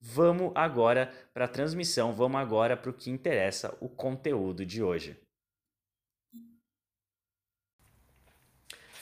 Vamos agora para a transmissão, vamos agora para o que interessa, o conteúdo de hoje.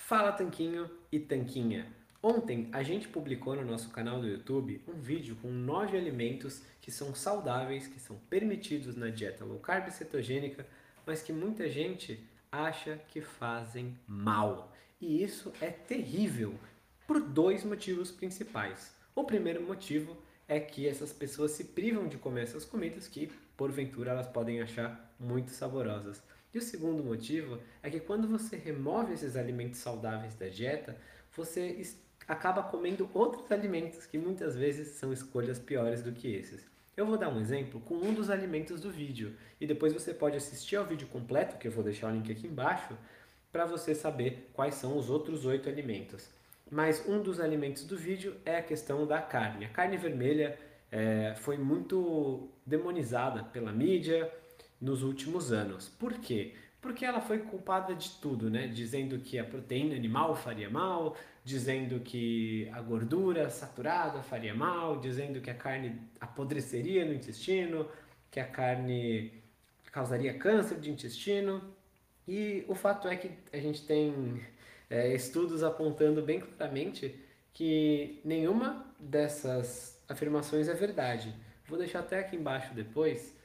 Fala Tanquinho e Tanquinha! Ontem a gente publicou no nosso canal do YouTube um vídeo com nove alimentos que são saudáveis, que são permitidos na dieta low carb cetogênica, mas que muita gente acha que fazem mal. E isso é terrível por dois motivos principais. O primeiro motivo é que essas pessoas se privam de comer essas comidas que, porventura, elas podem achar muito saborosas. E o segundo motivo é que quando você remove esses alimentos saudáveis da dieta, você acaba comendo outros alimentos que muitas vezes são escolhas piores do que esses. Eu vou dar um exemplo com um dos alimentos do vídeo e depois você pode assistir ao vídeo completo, que eu vou deixar o link aqui embaixo, para você saber quais são os outros oito alimentos. Mas um dos alimentos do vídeo é a questão da carne. A carne vermelha é, foi muito demonizada pela mídia nos últimos anos. Por quê? Porque ela foi culpada de tudo, né? Dizendo que a proteína animal faria mal, dizendo que a gordura saturada faria mal, dizendo que a carne apodreceria no intestino, que a carne causaria câncer de intestino. E o fato é que a gente tem é, estudos apontando bem claramente que nenhuma dessas afirmações é verdade. Vou deixar até aqui embaixo depois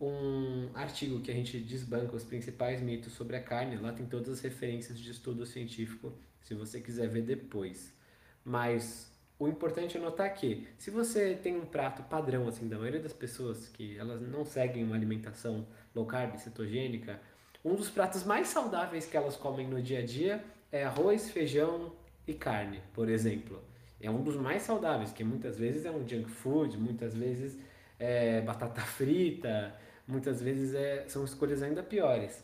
um artigo que a gente desbanca os principais mitos sobre a carne. Lá tem todas as referências de estudo científico, se você quiser ver depois. Mas o importante é notar que, se você tem um prato padrão, assim, da maioria das pessoas que elas não seguem uma alimentação low carb, cetogênica, um dos pratos mais saudáveis que elas comem no dia a dia é arroz, feijão e carne, por exemplo. É um dos mais saudáveis, que muitas vezes é um junk food, muitas vezes é batata frita, muitas vezes é, são escolhas ainda piores.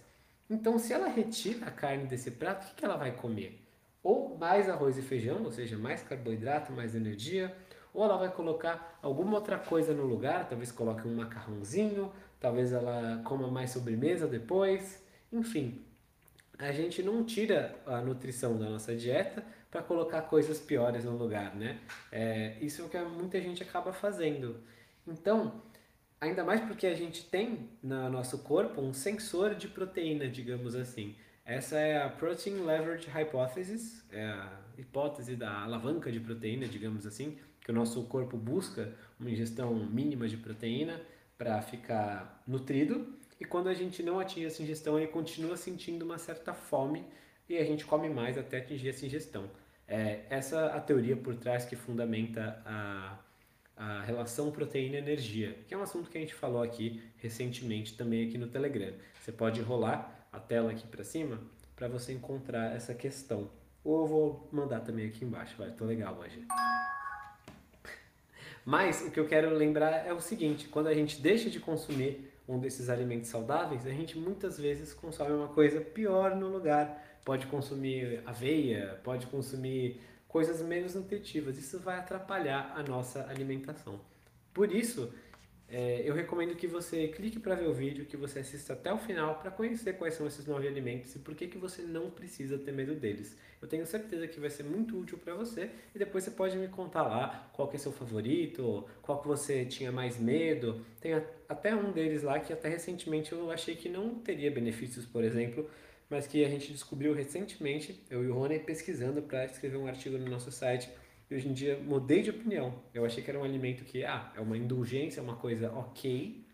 Então, se ela retira a carne desse prato, o que, que ela vai comer? Ou mais arroz e feijão, ou seja, mais carboidrato, mais energia, ou ela vai colocar alguma outra coisa no lugar, talvez coloque um macarrãozinho, talvez ela coma mais sobremesa depois, enfim, a gente não tira a nutrição da nossa dieta para colocar coisas piores no lugar, né? É, isso é o que muita gente acaba fazendo. Então, ainda mais porque a gente tem no nosso corpo um sensor de proteína, digamos assim. Essa é a Protein Leverage Hypothesis, é a hipótese da alavanca de proteína, digamos assim, que o nosso corpo busca uma ingestão mínima de proteína para ficar nutrido e quando a gente não atinge essa ingestão, ele continua sentindo uma certa fome e a gente come mais até atingir essa ingestão. É, essa é a teoria por trás que fundamenta a, a relação proteína-energia, que é um assunto que a gente falou aqui recentemente também aqui no Telegram. Você pode rolar a tela aqui para cima para você encontrar essa questão. Ou eu vou mandar também aqui embaixo, vai, tô legal hoje. Mas o que eu quero lembrar é o seguinte: quando a gente deixa de consumir um desses alimentos saudáveis, a gente muitas vezes consome uma coisa pior no lugar. Pode consumir aveia, pode consumir coisas menos nutritivas. Isso vai atrapalhar a nossa alimentação. Por isso, é, eu recomendo que você clique para ver o vídeo, que você assista até o final para conhecer quais são esses nove alimentos e por que, que você não precisa ter medo deles. Eu tenho certeza que vai ser muito útil para você e depois você pode me contar lá qual que é seu favorito, qual que você tinha mais medo. Tem até um deles lá que até recentemente eu achei que não teria benefícios, por exemplo, mas que a gente descobriu recentemente, eu e o Rony pesquisando para escrever um artigo no nosso site e hoje em dia mudei de opinião. Eu achei que era um alimento que, ah, é uma indulgência, é uma coisa ok,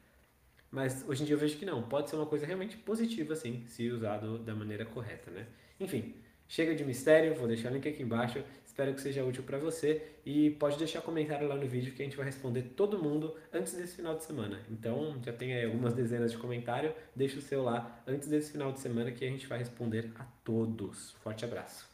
mas hoje em dia eu vejo que não. Pode ser uma coisa realmente positiva, sim, se usado da maneira correta, né? Enfim, chega de mistério, vou deixar o link aqui embaixo. Espero que seja útil para você e pode deixar comentário lá no vídeo que a gente vai responder todo mundo antes desse final de semana. Então já tem aí algumas dezenas de comentários, deixa o seu lá antes desse final de semana que a gente vai responder a todos. Forte abraço.